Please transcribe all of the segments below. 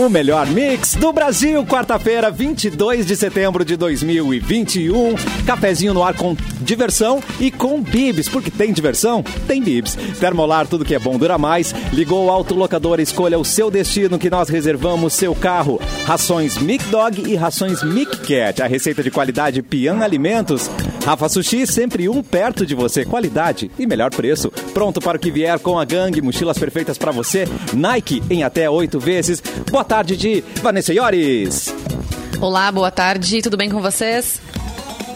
O melhor mix do Brasil, quarta-feira, 22 de setembro de 2021. Cafezinho no ar com diversão e com bibs, porque tem diversão? Tem bibs. Termolar, tudo que é bom dura mais. Ligou o autolocador, escolha o seu destino que nós reservamos seu carro. Rações Mic Dog e rações Mic Cat. A receita de qualidade Pian Alimentos. Rafa Sushi, sempre um perto de você. Qualidade e melhor preço. Pronto para o que vier com a gangue. Mochilas perfeitas para você. Nike em até oito vezes. Boa tarde de Vanessa Iores. Olá, boa tarde, tudo bem com vocês?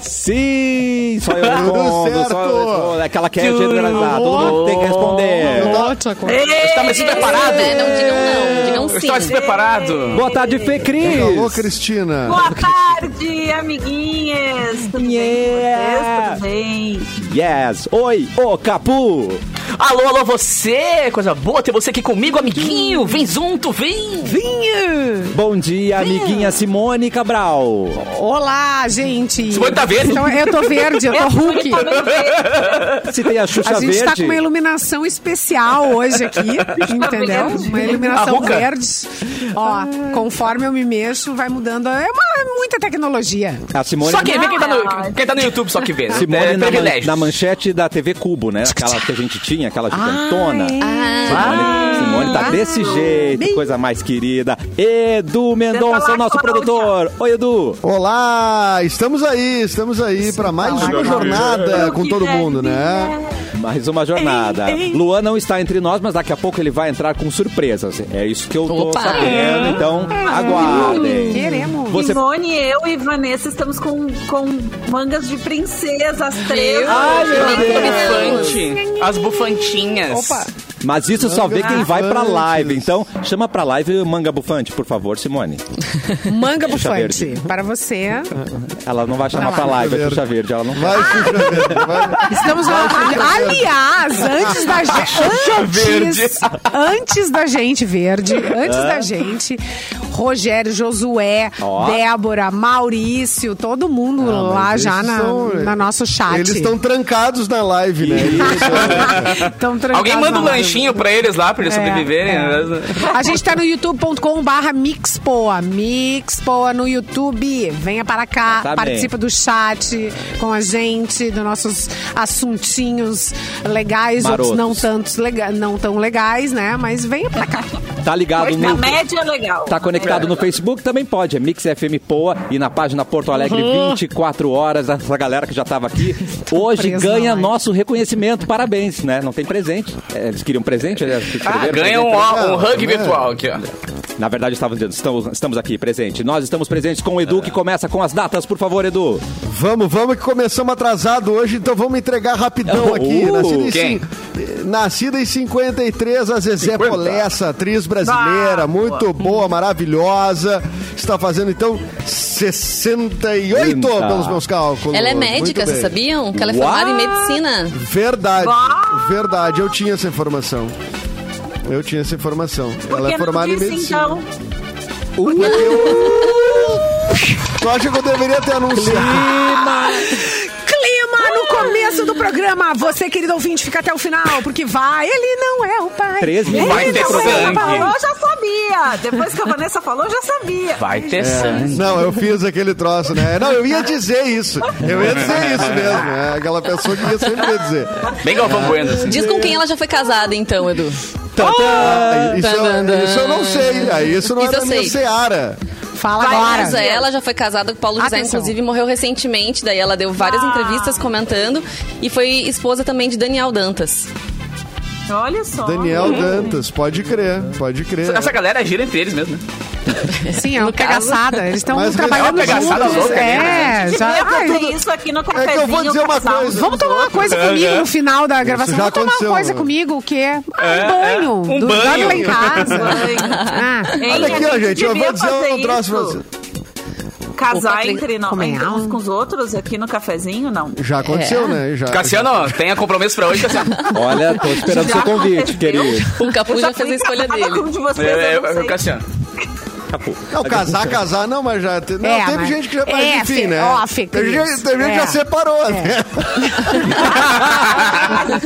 Sim, só eu respondo. Só eu respondo. É Aquela que é generalizada. Todo mundo tem que responder. Eu estava despreparado. É, não digam não, digam Eu sim. estava despreparado. Boa tarde, Fê Cris. Alô, Cristina. Boa tarde, amiguinhas! Tudo Yeah. bem com vocês? Tudo bem? Yes. Oi, ô Capu. Alô, alô, você! Coisa boa ter você aqui comigo, amiguinho. Vem junto, vem. Bom dia, amiguinha Simone Cabral. Olá, gente. Simone tá verde. Então, eu tô verde, eu tô Hulk. Se tem a Xuxa A gente tá Verde. com uma iluminação especial hoje aqui, entendeu? Uma iluminação verde. Ó, conforme eu me mexo, vai mudando. É uma, muita tecnologia. A Simone, Só quem vê quem tá, no, quem tá no YouTube, só que vê. né? Simone é na, man- na manchete da TV Cubo, né? Aquela que a gente tinha, aquela gigantona. Ah, Simone, Simone tá desse jeito, coisa mais querida. Edu Mendonça, lá, nosso produtor. Oi, Edu. Olá, estamos aí, estamos aí para mais uma Cláudia. jornada com todo mundo, né? Mais uma jornada. Luan não está entre nós, mas daqui a pouco ele vai entrar com surpresas. É isso que eu tô Opa. sabendo, então aguardem. Queremos. Você Simone, eu e Vanessa estamos com, com mangas de princesa, as três. Ai, meu Deus. Bufante. As bufantinhas. Opa. Mas isso só vê quem vai pra live. Então, chama pra live o Manga Bufante, por favor, Simone. Manga Xuxa bufante. Verde. Para você. Ela não vai chamar Vai pra lá. live, é Verde. Xuxa Verde. Ela não Vai, Xuxa Verde, vai. Estamos Aliás, antes da gente. Antes, antes da gente, verde. Antes da gente. Rogério, Josué, Ó. Débora, Maurício, todo mundo Ah, lá mas já na, são- na nosso chat. Eles estão trancados na live, né? Tão trancados Alguém manda um na live. lanchinho pra eles lá, pra eles É, sobreviverem. é. né? A gente tá no youtube.com barra Mixpoa. Mixpoa no YouTube. Venha para cá, Tá bem. participa do chat com a gente, dos nossos assuntinhos legais, Marotos. outros não tantos lega não tão legais, né? Mas venha pra cá. Tá ligado A no... média é legal. Tá conectado no Facebook, também pode. É Mix FM Poa e na página Porto Alegre 24 horas. Essa galera que já tava aqui hoje preso ganha nosso reconhecimento. Parabéns, né? Não tem presente. É, Eles queriam presente, eles Ah, ganha um, presente. ó, um hug né? virtual aqui, ó. Na verdade, estavam dizendo, estamos, estamos aqui presente. Nós estamos presentes com o Edu, que começa com as datas, por favor, Edu. Vamos, vamos que começamos atrasado hoje, então vamos entregar rapidão aqui. Uh, nascida, em quem? nascida em 53, a Zezé 50. Polessa, atriz brasileira, Ah, muito boa, maravilhosa. Está fazendo então 68 Eita. pelos meus cálculos. ela é médica, vocês sabiam? Que ela é formada em medicina. Verdade, Bah! verdade, eu tinha essa informação. Eu tinha essa informação. Por ela que é formada não em disse, medicina. então? Tu acha que eu deveria ter anunciado? Clima começo do programa. Você, querido ouvinte, fica até o final, porque vai. Ele não é o pai. Três Ele minutos. Vai ter não é o sangue. pai. Falou, já sabia. Depois que a Vanessa falou, já sabia. Vai ter sangue. Não, eu fiz aquele troço, né? Não, eu ia dizer isso. Eu ia dizer isso mesmo. É aquela pessoa que ia sempre ia dizer. Bem Galvão Bueno, assim. Diz com quem ela já foi casada, então, Edu. Ah, Isso, eu, isso eu não sei. Isso não Isso é eu da minha sei. seara. Fala Vai, agora. Ela já foi casada com o Paulo José, Atenção. inclusive morreu recentemente. Daí ela deu várias Ah. entrevistas comentando. E foi esposa também de Daniel Dantas. Olha só. Daniel Dantas, pode crer, pode crer. Essa galera gira entre eles mesmo, né? Sim, é uma pegaçada. Eles estão trabalhando é uma pegaçada juntos. É, né? já. Ai, fazer isso aqui no É que eu cafezinho. vou dizer uma casal coisa. Vamos tomar uma coisa comigo no final da gravação. já Vamos tomar uma coisa comigo, o quê? Ah, É, um banho. é. Um do, banho. Dorme lá em casa. Banho. Ah, Olha aqui, a ó, gente, eu vou dizer um troço pra você. Casar Opa, entre, nós, entre uns com os outros aqui no cafezinho, não. Já aconteceu, É. né? Já, Cassiano, tenha compromisso pra hoje, Cassiano. Olha, tô esperando seu convite, aconteceu? querido. O Capu já fez a escolha dele. com um de vocês, É, eu não é, sei. o Cassiano. Capu. Não, casar, casar, não, mas já. te- Não, É, teve mas- gente que já. Mas é, enfim, Fê, né? teve Cris, gente, teve gente que é. já separou, né?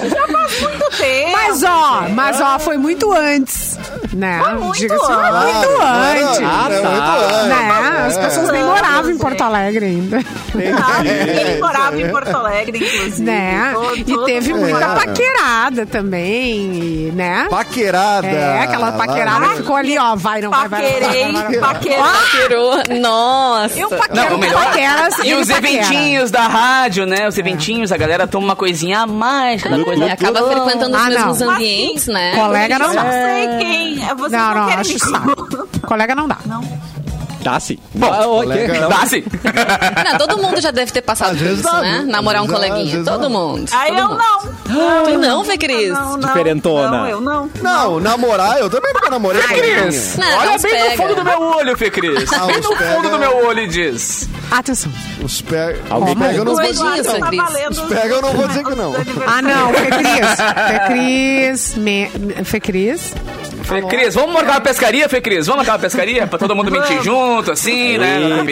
Já faz muito tempo. Mas ó, mas ó, foi muito antes. Né? Ah, muito Diga-se, antes. muito antes. Ah, é tá. muito antes. né? As É. pessoas nem moravam em Porto Alegre ainda. Ah, É, ele morava em Porto Alegre, inclusive. Né? E teve muita É. paquerada também, e, né? Paquerada. É, aquela paquerada que ficou ali, ó, vai, não vai, vai. Paquerei, paquerei. Tirou. Nossa. Eu Não, paquero o melhor. paquera, E ele os eventinhos da rádio, né? Os eventinhos, a galera toma uma coisinha a mais, cada coisa. E acaba frequentando os Ah, não. mesmos ambientes, né? Colega não não sei quem. Vocês Não, não, não, querem acho me saco. Colega não dá. Tá sim. Bom, Ah, colega- Não. Dá sim. Não, todo mundo já deve ter passado Às por vezes isso, dá, né? Namorar um dá, coleguinha. Todo dá. mundo. Ah, todo eu mundo. não. Tu não, Fê Cris? Não, não, Diferentona. Não, eu não. Não, namorar, eu também nunca namorei com Cris, Não, olha não bem pega. no fundo do meu olho, Fê Cris. Ah, bem no pega- fundo do meu olho e diz. Atenção. Os pega... Alguém os pega eu não vou dizer que Fê não. Os pega eu não vou dizer que não. Ah, não, Fê Cris. Fê Cris. Me... Fê Cris. Fê Cris, vamos marcar uma pescaria, Fê Cris? Vamos marcar uma pescaria pra todo mundo mentir junto, assim, né? Na.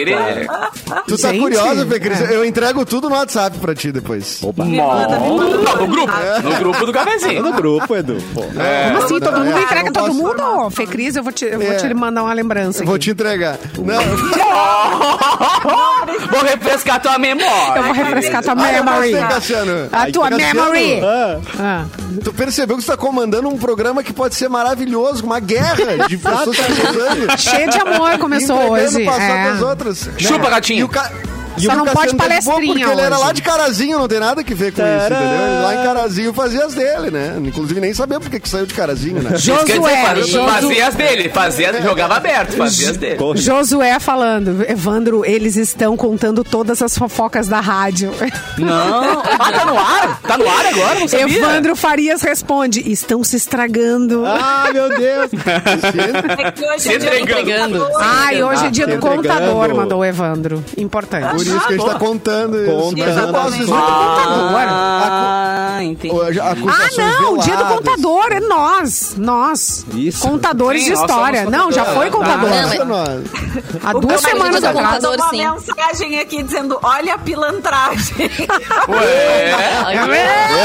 Tu tá Gente. curiosa, Fê Cris? Eu entrego tudo no WhatsApp pra ti depois. Opa. Não, no grupo. No grupo do cafezinho. No grupo, Edu. Pô. Como assim? Todo mundo é, entrega não todo posso- mundo? Fê Cris, eu vou te, eu vou É. te mandar uma lembrança Eu vou aqui. te entregar. Não, Vou refrescar tua memória. Eu vou refrescar tua Ah, memory. A tua Cassiano, memory. Ah, Ah. Tu percebeu que você tá comandando um programa que pode ser maravilhoso, uma guerra de pessoas se acusando. Cheio de amor começou hoje. passar É. outras. Chupa, gatinho. E o ca... e Só não pode de boa palestrinha Porque ele era hoje. lá de Carazinho, não tem nada que ver com isso, Tcharam! entendeu? Ele lá em Carazinho fazia as dele, né? Inclusive nem sabia por que que saiu de Carazinho, né? Isso dizer, Josué, faz- Josu- fazia as dele. Fazia, jogava aberto, fazia as dele. corre. Josué falando, Evandro, eles estão contando todas as fofocas da rádio. Não. Ah, tá no ar? Tá no ar agora? Não sabia? Evandro Farias responde, estão se estragando. Ah, meu Deus. É hoje Se é do entregando. Ai, hoje é Ah, dia do entregando. contador, mandou o Evandro. Importante. Isso que a gente tá contando isso. Contando. Mas eu posso dizer Ah, entendi. Ah, não, dia do contador é nós. Nós. Isso. Contadores Sim, de história. Não, já foi contador. Não, Isso é mas- nós. Há O duas semanas do atrás. computador, mandou sim. uma mensagem aqui dizendo, olha a pilantragem. Ué.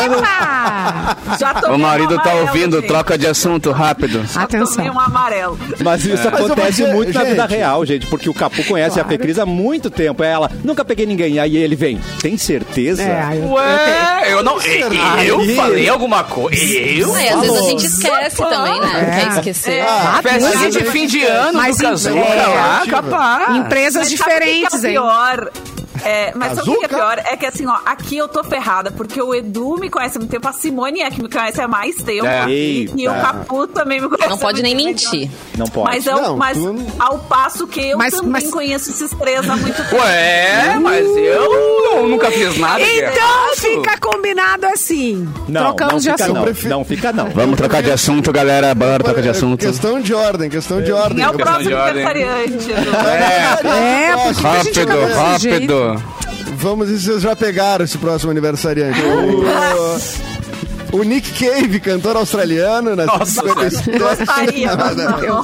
Eita! Já tomei O marido um tá amarelo, ouvindo, gente. troca de assunto rápido. Tomei Atenção. um amarelo. Mas isso Mas eu vou acontece muito na gente- vida real, gente, porque o Capu conhece a Fecris há muito tempo. É ela, nunca peguei ninguém. Aí ele vem, tem certeza? É, eu- Ué, eu não. Eu Aí. falei alguma coisa? Eu? Aí, às vezes a gente esquece também, né? Quer esquecer. Ah, Festinha de fim de ano Mas do Cazuca é, lá, capaz. Empresas Mas que diferentes, é hein? pior? É, mas sabe o que é pior? É que assim, ó, aqui eu tô ferrada, porque o Edu me conhece há muito tempo, a Simone é que me conhece há mais tempo. É. E, e o Eita. Capu também me conhece. Não há pode muito nem tempo, mentir. Não pode. Mas, eu, Não, mas tu- ao passo que eu Mas- também mas- conheço esses três há muito tempo. Ué, mas eu nunca fiz nada. é Então errado. fica combinado assim. Não, Trocamos não de assunto. não. prefiro- Não fica não. Vamos trocar de assunto, galera. Bora trocar de assunto. Questão de ordem, questão de ordem. É o próximo aniversariante. Edu. É, a gente Rápido, rápido. Vamos ver se vocês já pegaram esse próximo aniversariante. O, o Nick Cave, cantor australiano, nasceu em Nossa, 57. Gostaria, mas não.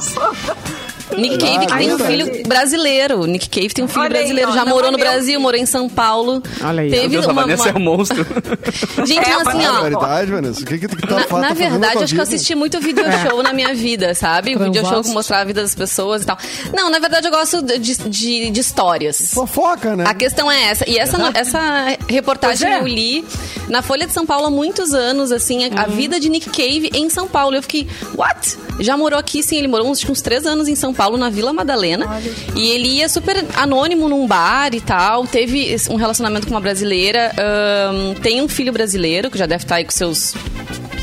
Nick Cave que tem um filho brasileiro. Nick Cave tem um filho Olha brasileiro. Já não morou é no meu. Brasil, morou em São Paulo. Olha aí. Teve Deus, a uma, Vanessa uma- é um monstro. Gente, É, assim, ó. Verdade, Vanessa. O que que tá Na, na tá fazendo verdade, acho que eu assisti muito video show na minha vida, sabe? O video show que mostrava a vida das pessoas e tal. Não, na verdade, eu gosto de, de, de histórias. Fofoca, né? A questão é essa. E essa, essa reportagem é. eu li na Folha de São Paulo há muitos anos, assim, a, a vida de Nick Cave em São Paulo. Eu fiquei, what? Já morou aqui, sim, ele morou uns, uns três anos em São Paulo, na Vila Madalena. E ele ia super anônimo num bar e tal. Teve um relacionamento com uma brasileira. ahn, tem um filho brasileiro, que já deve estar aí com seus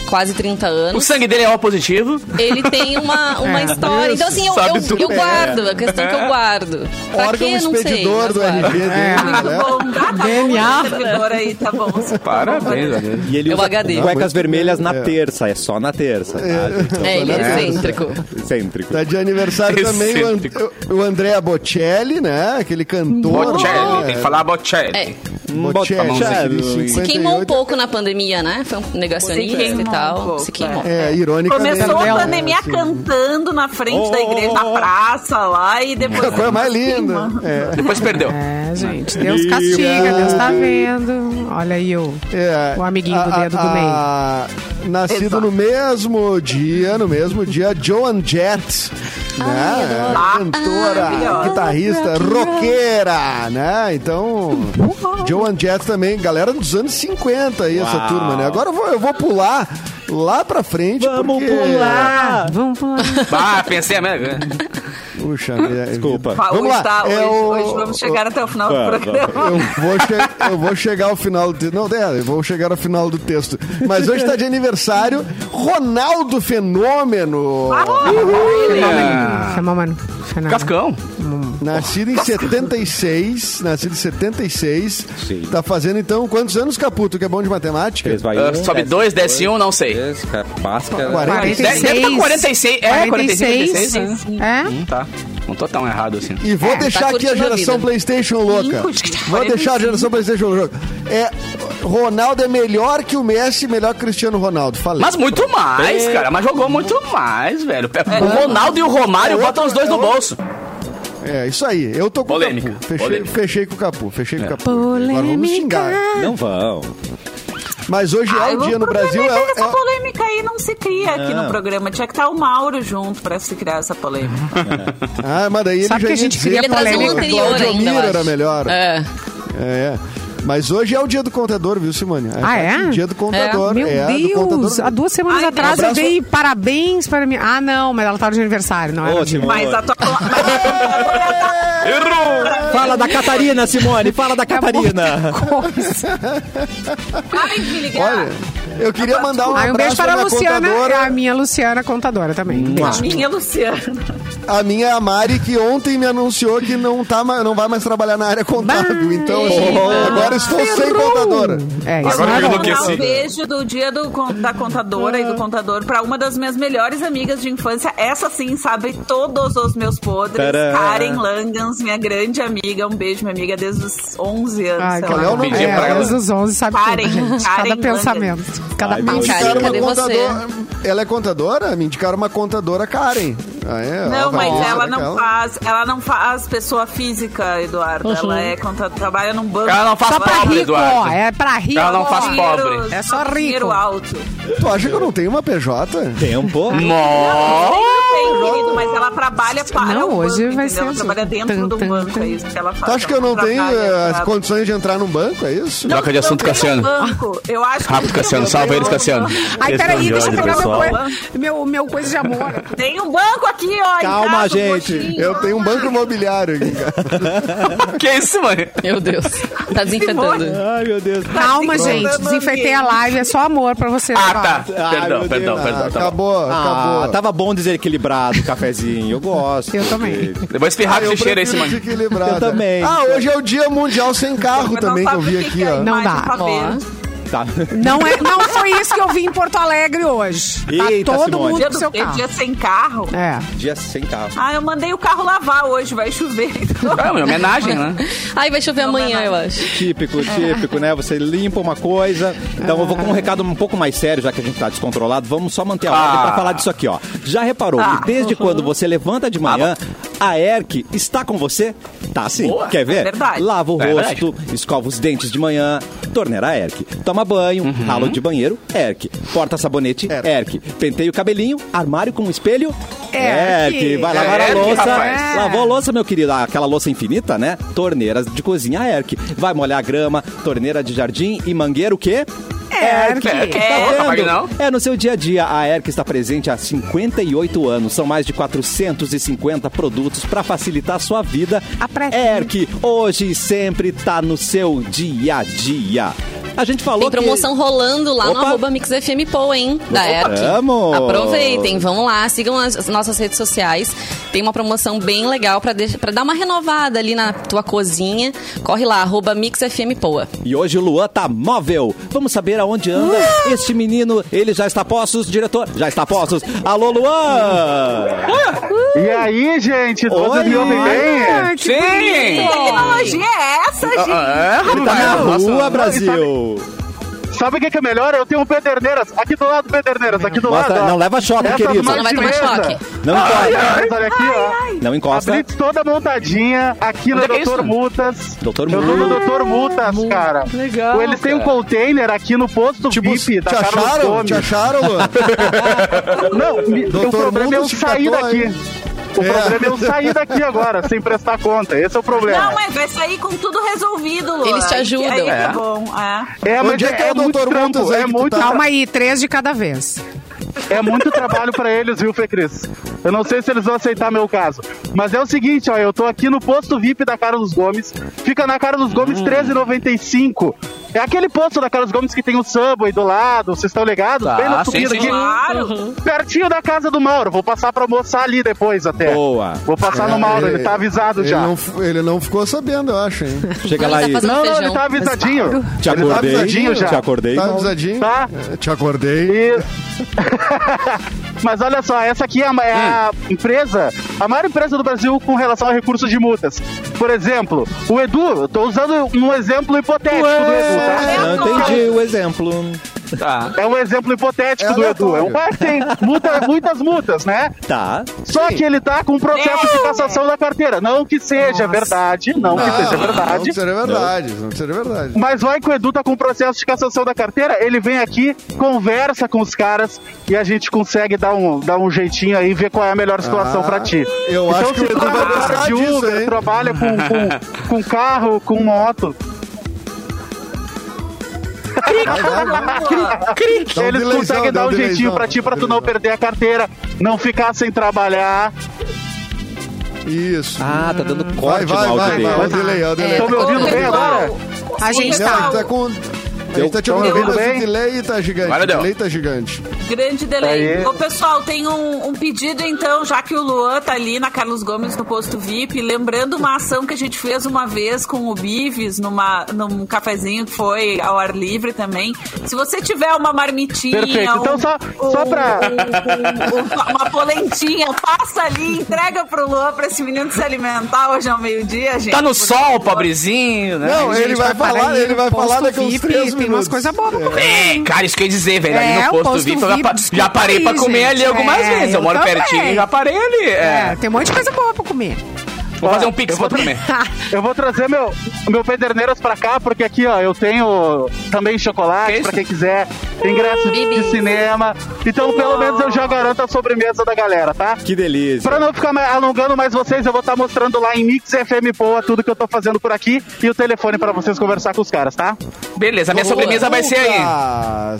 quase 30 O anos. sangue dele é O positivo. Ele tem uma, uma É. história. Então, assim, eu, Sabe eu, tudo. eu guardo. A questão que eu guardo. Pra Órgão quê? Não sei. expedidor do. RG dele, É. Muito né? bom. Ah, tá DNA. bom, servidor aí, tá bom. Parabéns. E ele É o usa HD. cuecas Muito vermelhas na é. terça, é só na terça. tá, gente? É, ele é excêntrico. Excêntrico. Tá de aniversário também o. And- o Andrea Bocelli, né? Aquele cantor. Bocelli, né? tem que falar Bocelli. É. Bocelli, Bocelli. de Se queimou um 58. pouco na pandemia, né? Foi um negacionista e tal. um pouco, se queimou. É, ironicamente. Começou a né, pandemia assim. cantando na frente da igreja, na praça lá, e depois. A coisa mais linda. É, Depois perdeu. É, gente, Deus castiga, Deus tá vendo. Olha aí o, é. o amiguinho do A- dedo a- do meio. a- Nascido Exato. no mesmo dia, no mesmo dia, Joan Jett. Né? Cantora, maravilhosa. guitarrista, roqueira, né? Então, Joan Jett também, galera dos anos 50 aí, essa Uau. turma, né? Agora eu vou, eu vou pular lá pra frente. Vamos porque... pular! Vamos pular. Ah, pensei a mesma. Puxa, vida. Desculpa. Ah, Vamos hoje, lá. tá- é hoje- o- hoje vamos chegar até o final do Vamos, programa. Eu vou, che- eu vou chegar ao final do texto. Não, é, eu vou chegar ao final do texto. Mas hoje está de aniversário Ronaldo Fenômeno. Ah, Fenômeno. Fenômeno. Cascão. Nascido em 76. Nascido em 76. Sim. Tá fazendo então quantos anos, Caputo? Que é bom de matemática? Vai Ah, um, sobe desce dois, desce um, não sei. Máscara. 46. Deve tá 46. É, 46, 46. né? É? Hum, tá. Não tô tão errado assim. E vou É, deixar tá aqui a a geração vida. PlayStation louca. Cinco, Vou deixar a 45. geração PlayStation louca. É, Ronaldo é melhor que o Messi, melhor que o Cristiano Ronaldo. Falei. Mas muito mais, cara. Mas jogou muito mais, velho. O Ronaldo e o Romário É botam os dois é no outro- bolso. É, isso aí. Eu tô com Polêmica, o Capu. Fechei, polêmica. fechei com o Capu. Fechei com o Capu. Agora vamos xingar. Não vão. Mas hoje Ah, é o dia no Brasil. É, que essa é- polêmica aí não se cria aqui Não. no programa. Tinha que estar o Mauro junto pra se criar essa polêmica. Ah, mas daí ele Sabe já que a gente queria Ele polêmica. o anterior Claudio acho. era melhor. É. É, é. Mas hoje é o dia do contador, viu, Simone? Ah, é? Dia do contador. Meu é, do Deus! contador. Há duas semanas Ai, atrás eu abraço- dei parabéns para mim. Ah, não, mas ela tava de aniversário, não era? Ô, de- Simone. Mas a tua. Errou! Fala da Catarina, Simone. Fala da Catarina. Coisa. Ai, me ligar. Olha, eu queria mandar um Ah, um beijo para a Luciana, contadora. a minha Luciana contadora também. Um beijo. Minha Luciana. A minha é a Mari, que ontem me anunciou que não, tá, não vai mais trabalhar na área contábil. Então, assim, agora estou sem contadora. É, isso Agora é eu enlouqueci. Mandar um beijo do dia do, da contadora e do contador pra uma das minhas melhores amigas de infância. Essa sim sabe todos os meus podres. Tadã. Karen Langans, minha grande amiga. Um beijo, minha amiga, desde os 11 anos. Ai, sei lá. é o nome Pedir pra É, ela. desde os 11 sabe Karen, tudo, gente. Karen Cada pensamento, cada Ai, Me. Karen, indicaram uma cadê você? contadora. Ela é contadora? Me indicaram uma contadora Karen. Ah, é? Não, vai mas ela não faz, ela não faz pessoa física, Eduardo. Ela é conta, trabalha num banco. Ela não faz Só pra pobre, rico, Eduardo. ó. É pra rico. Ela não faz Dinheiro- pobre. É só rico. Dinheiro alto. Tu acha que eu não tenho uma PJ? Tempo. Mó. Tem, querido, mas ela trabalha para Não, o hoje banco, vai entendeu? ser Ela assim. trabalha dentro Tum, do tum, banco, tum. é isso que ela faz. Tu acha que eu Ela não tenho eh, as condições de entrar num banco? É isso? Troca de assunto, Não um Cassiano. banco. Eu acho Rápido, que Cassiano. Salva eles. Cassiano. Ai, peraí, deixa eu Responde, pegar meu, meu, meu coisa de amor. Tem um banco aqui, ó. em Calma, casa, gente. Eu tenho um banco imobiliário aqui, cara. Que isso, mano? Meu Deus. Tá desinfetando. Ai, meu Deus. Calma, gente. Desinfetei a live. É só amor pra você. Ah, tá. Ai, Perdão, perdão, Deus. perdão. Ah, tá bom. acabou, Ah, acabou. tava bom desequilibrado o cafezinho. Eu gosto. Eu também. Eu vou espirrar Ah, eu esse cheiro aí, prefiro mano. desequilibrado. Eu também. Ah, hoje é o dia mundial sem carro também, que eu vi que aqui, que é ó. Não dá. Tá. Não, é, não foi isso que eu vi em Porto Alegre hoje. Eita, tá todo Simone. mundo Dia com do seu carro. Dia sem carro. É. Dia sem carro. Ah, eu mandei o carro lavar hoje, vai chover. É uma homenagem, né? Ai, vai chover amanhã, eu acho. Típico, típico, né? Você limpa uma coisa. Então eu vou com um recado um pouco mais sério, já que a gente tá descontrolado. Vamos só manter a ordem Ah. pra falar disso aqui, ó. Já reparou Ah. que desde quando você levanta de manhã, a ERC está com você? Tá sim. Boa. Quer ver? É verdade. Lava o É rosto, escova os dentes de manhã, torneira ERC. Toma banho, ralo de banheiro, ERC. Porta sabonete, ERC. ERC. Penteia o cabelinho, armário com espelho. ERC. Vai lavar a ERC, louça. rapaz. Lavou a louça, meu querido, aquela louça infinita, né? Torneiras de cozinha ERC. Vai molhar a grama, torneira de jardim e mangueira o quê? ERC. ERC. Tá É, vendo? É, no seu dia a dia, a ERC está presente há 58 anos. São mais de 450 produtos para facilitar a sua vida. Apresse. ERC, hoje e sempre tá no seu dia a dia. A gente falou Tem promoção rolando lá no Opa. arroba MixFMPO, hein? Da Opa, vamos. Aproveitem, vamos lá, sigam as as nossas redes sociais. Tem uma promoção bem legal pra, deixar, pra dar uma renovada ali na tua cozinha. Corre lá, arroba MixFMPoa. E hoje o Luan tá móvel. Vamos saber aonde anda este menino. Ele já está postos, diretor? Já está postos. Alô, Luan! E aí, gente, todos Oi. me ouvem bem? Sim! Que tecnologia é essa, gente? É, Ele tá na rapaz. rua, Brasil. Sabe o que, que é melhor? Eu tenho um Pederneiras, aqui do lado do Pederneiras, aqui do Mostra- lado. ó. não leva choque, querido. Não vai tomar choque. Não Ai, encosta. ai, olha aqui, ó. Não A encosta. Blitz toda montadinha aqui no Onde que é Dr. isso? Multas. Dr. Eu tô no. Dr. Multas, cara. Legal, Eles têm um container aqui no posto Tipo, VIP te acharam? Te acharam, Luan? Não, me- Doutor o problema é eu sair daqui. hein? O É. problema é eu sair daqui agora, sem prestar conta. Esse é o problema. Não, mas vai sair com tudo resolvido, Luan. Eles te ajudam. Aí É. é bom, é. É, mas é que é o muito trampo, é muito, tá? Calma aí, três de cada vez. é muito trabalho pra eles, viu, Fê Cris? Eu não sei se eles vão aceitar meu caso. Mas é o seguinte, ó, eu tô aqui no posto VIP da Carlos Gomes. Fica na Carlos Gomes 13,95. É aquele posto da Carlos Gomes que tem o Subway do lado, vocês estão ligados? Tá, Bem na subida sim. aqui. Claro. Pertinho da casa do Mauro. Vou passar pra almoçar ali depois até. Boa. Vou passar no Mauro, ele tá avisado ele já. Não, ele não ficou sabendo, eu acho, hein? Chega Ele lá tá e... fazendo Não, não, feijão. ele tá avisadinho. Te Ele tá acordei, avisadinho já. te acordei. Tá avisadinho? Tá. É, Te acordei. E- Mas olha só, essa aqui é a, é a empresa, a maior empresa do Brasil com relação a recursos de multas. Por exemplo, o Edu, eu tô usando um exemplo hipotético do Edu, Não entendi o exemplo. Tá. É um exemplo hipotético É do Edu. É um cara que tem multa- muitas multas, né? Tá. Só que ele tá com um processo de cassação da carteira. Não que seja verdade, não, que seja Não, verdade. Não seria verdade, não seria verdade. Mas vai que o Edu tá com processo de cassação da carteira, ele vem aqui, conversa com os caras e a gente consegue dar um, dar um jeitinho aí e ver qual é a melhor situação Ah, pra ti. eu então, acho que o Edu vai trabalha gostar de disso, Uber, hein? trabalha com, com, com carro, com moto, Vai, vai, vai. Dá um eles conseguem dar um jeitinho pra ti, pra tu não perder a carteira, não ficar sem trabalhar. Isso. Ah, tá dando vai, corte vai, no áudio vai, dele. vai. Olha o delay, olha o delay. Estão me ouvindo Ô, bem pessoal, agora? A gente Não, tá. a gente tá com... A gente tá te ouvindo, bem? o delay tá gigante. Agora O deu. delay tá gigante. Grande delay. Aí. Ô, pessoal, tem um, um pedido, então, já que o Luan tá ali na Carlos Gomes no posto VIP, lembrando uma ação que a gente fez uma vez com o Bives, numa, num cafezinho que foi ao ar livre também. Se você tiver uma marmitinha, Perfeito. Então, um- só- só pra- um- um- uma polentinha, passa ali, entrega pro Luan pra esse menino se alimentar hoje ao meio-dia, gente. Tá no sol, pobrezinho, né? Não, ele vai parar falar, ele vai falar daqui uns VIP, três Tem umas coisas boas pra comer. É, cara, isso que eu ia dizer, velho. ali É, no o posto posto VIP, eu já, já parei pra comer ali gente. algumas É, vezes. Eu eu moro também. pertinho e já parei ali. É, É. tem um monte de coisa boa pra comer. Vou fazer um pix eu vou pra comer. Eu vou trazer meu, meu Pederneiras pra cá, porque aqui, ó, eu tenho também Que chocolate isso? pra quem quiser, ingresso de Bibis. cinema. Então, pelo menos eu já garanto a sobremesa da galera, tá? Que delícia. Pra não ficar alongando mais vocês, eu vou estar mostrando lá em Mix FM Poa tudo que eu tô fazendo por aqui e o telefone pra vocês conversar com os caras, tá? Beleza, a minha Boa. sobremesa vai ser aí.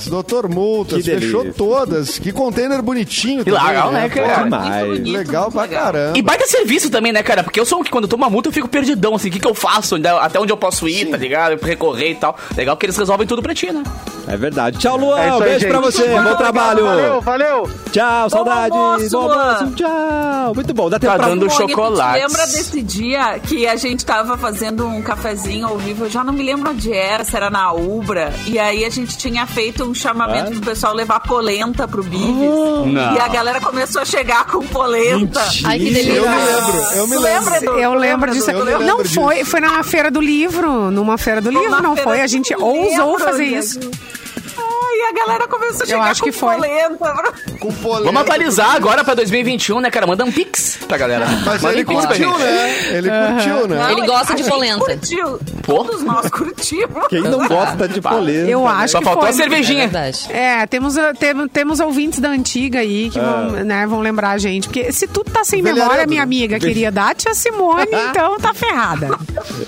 Doutor Multas, Que delícia. fechou todas. Que container bonitinho Que também, legal, né, cara? Pô, Demais. bonito, Legal pra caramba. E baita serviço também, né, cara? Porque eu sou um que quando eu tomo uma multa eu fico perdidão, assim. O que, que eu faço? Até onde eu posso ir, tá ligado? Recorrer e tal. Legal que eles resolvem tudo pra ti, né? É verdade. Tchau, Luan. É aí, beijo pra gente. você. Bom trabalho. Valeu, valeu! Tchau, saudade. almoço, Bom almoço. Tchau. Muito bom. Dá tempo Tá pra... dando Mônica, tu te chocolates. lembra desse dia que a gente tava fazendo um cafezinho ao vivo? Eu já não me lembro onde era, se era na Ubra. E aí a gente tinha feito um chamamento pro pessoal levar polenta pro Bives. Não. E a galera começou a chegar com polenta. Ai, que delícia. Eu me lembro, eu me lembro. Edu? Eu lembro disso. Eu lembro Não disso. foi, foi na feira do livro, numa feira do livro, não foi? A gente ousou fazer isso. Ai, a galera começou a Eu chegar acho com que foi. polenta. Com polenta. Vamos atualizar agora pra 2021, né, cara? Manda um pix pra galera. Mas Manda ele curtiu, gente. né? Ele curtiu, né? Ele gosta de polenta. Curtiu. Pô. Todos nós curtimos. Quem não gosta de polenta? Eu acho Só que faltou foi. a cervejinha. É. É, temos, uh, tem- temos ouvintes da antiga aí que vão, né, vão lembrar a gente. Porque se tu tá sem Velharedo. memória, minha amiga querida, a tia Simone, então tá ferrada.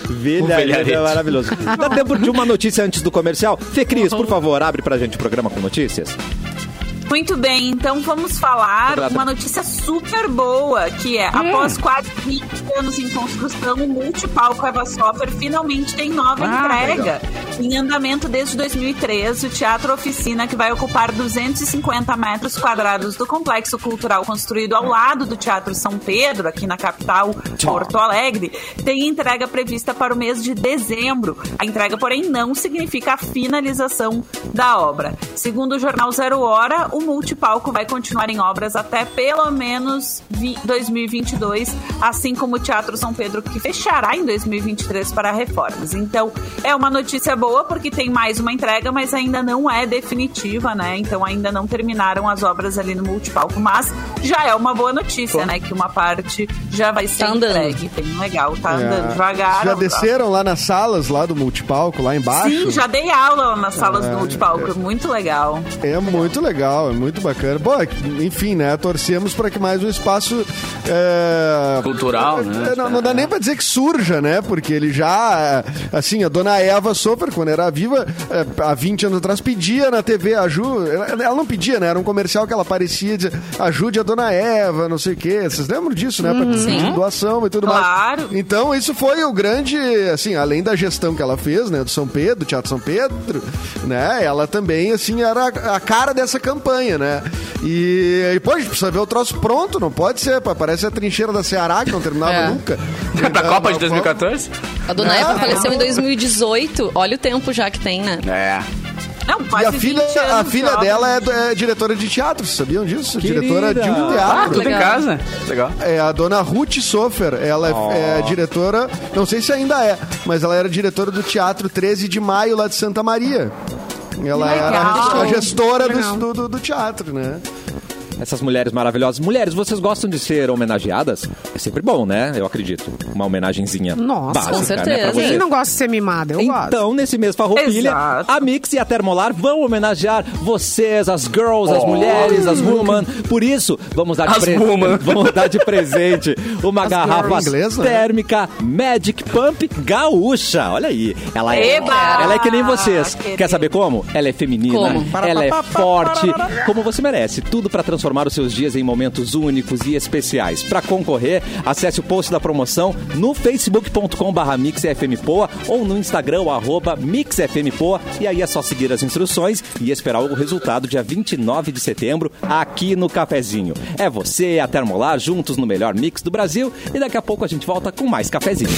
Velha, velharete. é maravilhoso. Dá tempo de uma notícia antes do comercial? Fê Cris, por favor, abre pra gente o programa com notícias. Muito bem, então vamos falar uma notícia super boa, que é, após quase 20 anos em construção, o multipalco Eva Software finalmente tem nova entrega. Em andamento desde 2013, o Teatro Oficina, que vai ocupar 250 metros quadrados do complexo cultural construído ao lado do Teatro São Pedro, aqui na capital, Porto Alegre, tem entrega prevista para o mês de dezembro. A entrega, porém, não significa a finalização da obra. Segundo o jornal Zero Hora, o multipalco vai continuar em obras até pelo menos vi- 2022, assim como o Teatro São Pedro, que fechará em 2023 para reformas. Então, é uma notícia boa porque tem mais uma entrega, mas ainda não é definitiva, né? Então, ainda não terminaram as obras ali no multipalco, mas já é uma boa notícia, né? Que uma parte já vai ser Tá andando. entregue. Bem legal, tá andando É. devagar. Já desceram lá nas salas lá do multipalco, lá embaixo? Sim, já dei aula nas salas do multipalco. Muito legal. É muito legal, é muito bacana. Bom, enfim, né? Torcemos para que mais um espaço é, Cultural, né? É, Não, não dá nem pra dizer que surja, né? Porque ele já, é, assim, a dona Eva Soper, quando era viva, é, há 20 anos atrás, pedia na TV, aju, ela não pedia, né? Era um comercial que ela aparecia e dizia, ajude a dona Eva, não sei o quê. Vocês lembram disso, né? Pra pedir doação e tudo Claro. mais. Então, isso foi o grande, assim, além da gestão que ela fez, né? Do São Pedro, do Teatro São Pedro, né? Ela também, assim, era a a cara dessa campanha, né? E, e pô, a gente precisa ver o troço pronto, não pode ser, pá, parece a trincheira da Ceará, que não terminava É. nunca. Pra Não, Copa de não, 2014? A dona Ah, Eva faleceu em 2018. Olha o tempo já que tem, né? É. Não, E a filha, 20 a filha dela é, é diretora de teatro, vocês sabiam disso? Querida. Diretora de um Ah, teatro. tudo em casa. Legal. É a dona Ruth Sofer, ela é, é diretora, não sei se ainda é, mas ela era diretora do Teatro 13 de Maio lá de Santa Maria. Ela era a gestora do, do- do teatro, né? Essas mulheres maravilhosas. Mulheres, vocês gostam de ser homenageadas? É sempre bom, né? Eu acredito. Uma homenagenzinha Nossa, básica, com né? certeza. pra Quem não gosta de ser mimada? Eu gosto. Então, nesse mês Farroupilha, Exato. a Mix e a Termolar vão homenagear vocês, as girls, as mulheres, as women. Por isso, vamos dar de, As woman. vamos dar de presente uma garrafa girl. Inglesa, né? térmica Magic Pump gaúcha. Olha aí. Ela é, Eba! ela é que nem vocês. Querida. Quer saber como? Ela é feminina, Como? ela é forte, como você merece. Tudo para transformar os seus dias em momentos únicos e especiais. Para concorrer, acesse o post da promoção no facebook.com.br mixfmpoa ou no Instagram, arroba mixfmpoa. E aí é só seguir as instruções e esperar o resultado dia 29 de setembro aqui no Cafezinho. É você a Termolar juntos no melhor mix do Brasil e daqui a pouco a gente volta com mais cafezinho.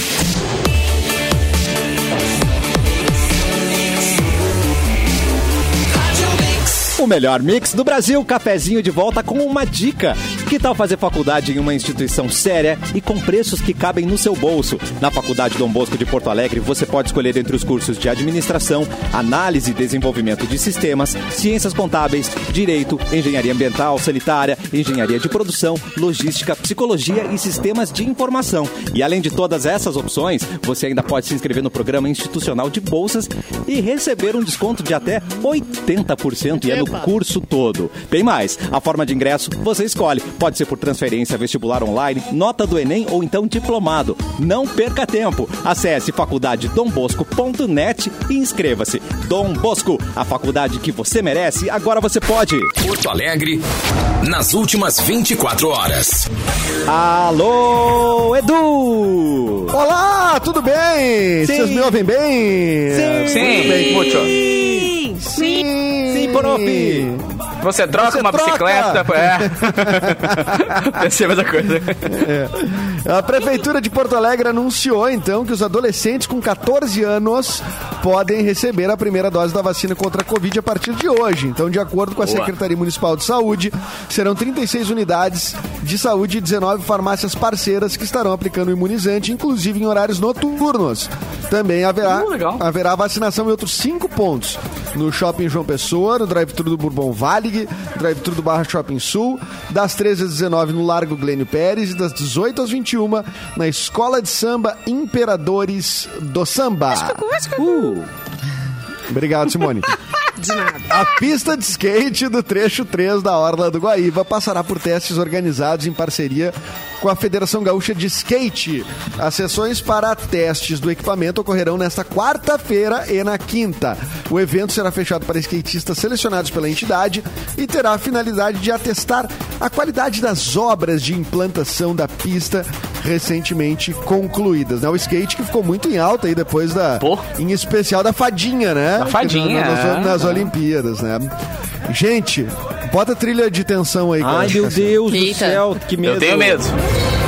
O melhor mix do Brasil, cafezinho de volta com uma dica. Que tal fazer faculdade em uma instituição séria e com preços que cabem no seu bolso? Na Faculdade Dom Bosco de Porto Alegre, você pode escolher entre os cursos de administração, análise e desenvolvimento de sistemas, ciências contábeis, direito, engenharia ambiental, sanitária, engenharia de produção, logística, psicologia e sistemas de informação. E além de todas essas opções, você ainda pode se inscrever no programa institucional de bolsas e receber um desconto de até 80% e é no curso todo. Tem mais, a forma de ingresso você escolhe. Pode ser por transferência, vestibular online, nota do Enem ou então diplomado. Não perca tempo. Acesse faculdadedombosco.net e inscreva-se. Dom Bosco, a faculdade que você merece, agora você pode. Porto Alegre, nas últimas 24 horas. Alô, Edu! Olá, tudo bem? Sim. Vocês me ouvem bem? Sim. Sim, bem, muito. Sim, Sim, prof. Você troca Você uma troca. bicicleta. É. Pensei a mesma coisa. A Prefeitura de Porto Alegre anunciou, então, que os adolescentes com 14 anos podem receber a primeira dose da vacina contra a Covid a partir de hoje. Então, de acordo com a Boa. Secretaria Municipal de Saúde, serão 36 unidades de saúde e 19 farmácias parceiras que estarão aplicando o imunizante, inclusive em horários noturnos. Também haverá, Uh, haverá vacinação em outros cinco pontos. No Shopping João Pessoa, no drive-thru do Bourbon Valig, drive-thru do Barra Shopping Sul, das 13 às 19 no Largo Glênio Pérez e das 18 às 21 na Escola de Samba Imperadores do Samba. Uh, Obrigado, Simone. A pista de skate do trecho 3 da Orla do Guaíba passará por testes organizados em parceria com a Federação Gaúcha de Skate. As sessões para testes do equipamento ocorrerão nesta quarta-feira e na quinta. O evento será fechado para skatistas selecionados pela entidade e terá a finalidade de atestar a qualidade das obras de implantação da pista recentemente concluídas. Né? O skate que ficou muito em alta aí depois da. Pô. Em especial da fadinha, né? Da fadinha, Nas, é. nas Olimpíadas, né? Gente, bota a trilha de tensão aí. Ai, meu Deus do céu, que medo. Eu tenho medo.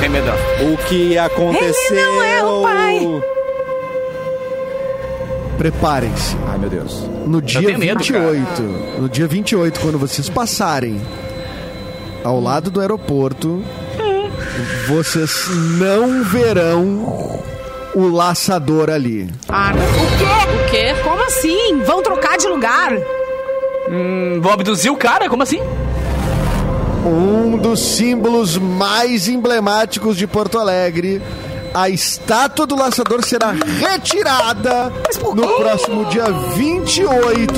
O que aconteceu? Ele não é o pai. Preparem-se. Ai, meu Deus. No dia medo, 28, no dia 28, quando vocês passarem ao lado do aeroporto, vocês não verão o laçador ali. Ah, o quê? O quê? Como assim? Vão trocar de lugar? Hum, vou abduzir o cara? Como assim? Um dos símbolos mais emblemáticos de Porto Alegre. A estátua do laçador será retirada no próximo dia 28